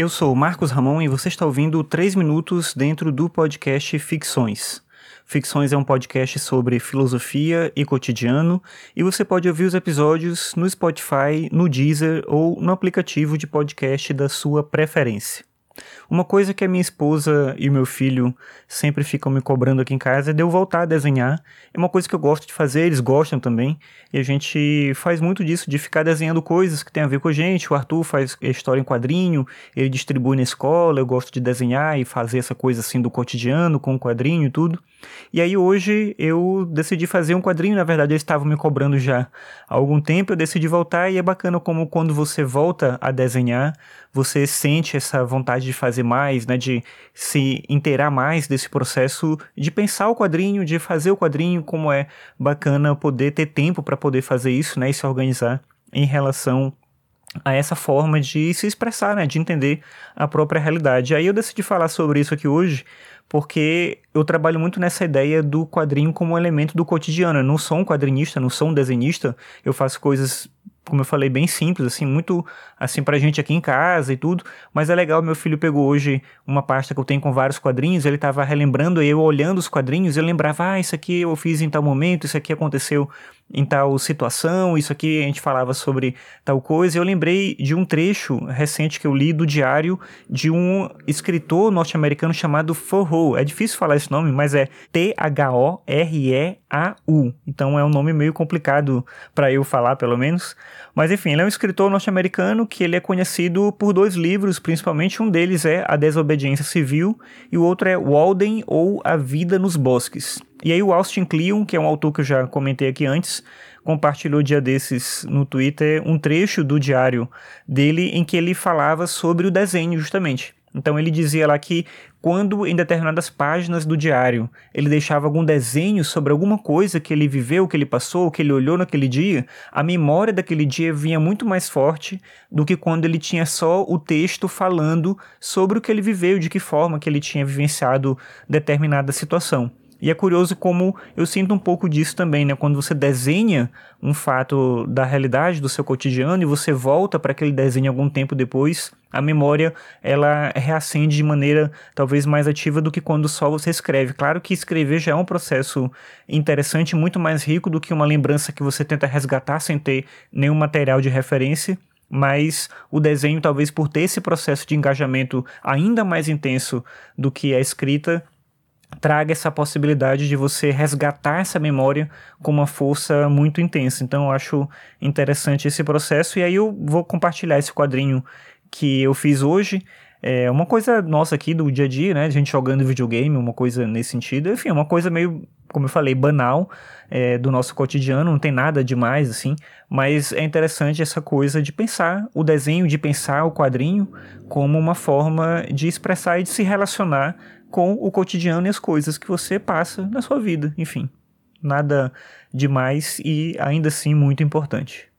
Eu sou Marcos Ramon e você está ouvindo 3 minutos dentro do podcast Ficções. Ficções é um podcast sobre filosofia e cotidiano e você pode ouvir os episódios no Spotify, no Deezer ou no aplicativo de podcast da sua preferência. Uma coisa que a minha esposa e o meu filho sempre ficam me cobrando aqui em casa é de eu voltar a desenhar. É uma coisa que eu gosto de fazer, eles gostam também. E a gente faz muito disso, de ficar desenhando coisas que tem a ver com a gente. O Arthur faz história em quadrinho, ele distribui na escola. Eu gosto de desenhar e fazer essa coisa assim do cotidiano, com o quadrinho e tudo. E aí hoje eu decidi fazer um quadrinho. Na verdade, eles estavam me cobrando já há algum tempo. Eu decidi voltar e é bacana como quando você volta a desenhar, você sente essa vontade de fazer mais, né, de se inteirar mais desse processo de pensar o quadrinho, de fazer o quadrinho, como é bacana poder ter tempo para poder fazer isso, né, e se organizar em relação a essa forma de se expressar, né, de entender a própria realidade. Aí eu decidi falar sobre isso aqui hoje, porque eu trabalho muito nessa ideia do quadrinho como um elemento do cotidiano. Eu não sou um quadrinista, não sou um desenhista, eu faço coisas como eu falei, bem simples, assim, muito assim pra gente aqui em casa e tudo, mas é legal, meu filho pegou hoje uma pasta que eu tenho com vários quadrinhos, ele tava relembrando, eu olhando os quadrinhos, eu lembrava, ah, isso aqui eu fiz em tal momento, isso aqui aconteceu em tal situação, isso aqui a gente falava sobre tal coisa. Eu lembrei de um trecho recente que eu li do diário de um escritor norte-americano chamado Thoreau. É difícil falar esse nome, mas é T-H-O-R-E-A-U. Então é um nome meio complicado para eu falar, pelo menos. Mas enfim, ele é um escritor norte-americano que ele é conhecido por dois livros, principalmente um deles é A Desobediência Civil e o outro é Walden ou A Vida nos Bosques. E aí o Austin Kleon, que é um autor que eu já comentei aqui antes, compartilhou dia desses no Twitter um trecho do diário dele em que ele falava sobre o desenho justamente. Então ele dizia lá que quando em determinadas páginas do diário ele deixava algum desenho sobre alguma coisa que ele viveu, que ele passou, que ele olhou naquele dia, a memória daquele dia vinha muito mais forte do que quando ele tinha só o texto falando sobre o que ele viveu, de que forma que ele tinha vivenciado determinada situação. E é curioso como eu sinto um pouco disso também, né? Quando você desenha um fato da realidade do seu cotidiano e você volta para aquele desenho algum tempo depois, a memória ela reacende de maneira talvez mais ativa do que quando só você escreve. Claro que escrever já é um processo interessante, muito mais rico do que uma lembrança que você tenta resgatar sem ter nenhum material de referência mas o desenho, talvez por ter esse processo de engajamento ainda mais intenso do que a escrita, traga essa possibilidade de você resgatar essa memória com uma força muito intensa. Então eu acho interessante esse processo e aí eu vou compartilhar esse quadrinho que eu fiz hoje. É uma coisa nossa aqui do dia a dia, né? A gente jogando videogame, uma coisa nesse sentido. Enfim, uma coisa meio, como eu falei, banal é, do nosso cotidiano, não tem nada demais, assim. Mas é interessante essa coisa de pensar o desenho, de pensar o quadrinho como uma forma de expressar e de se relacionar com o cotidiano e as coisas que você passa na sua vida. Enfim, nada demais e ainda assim muito importante.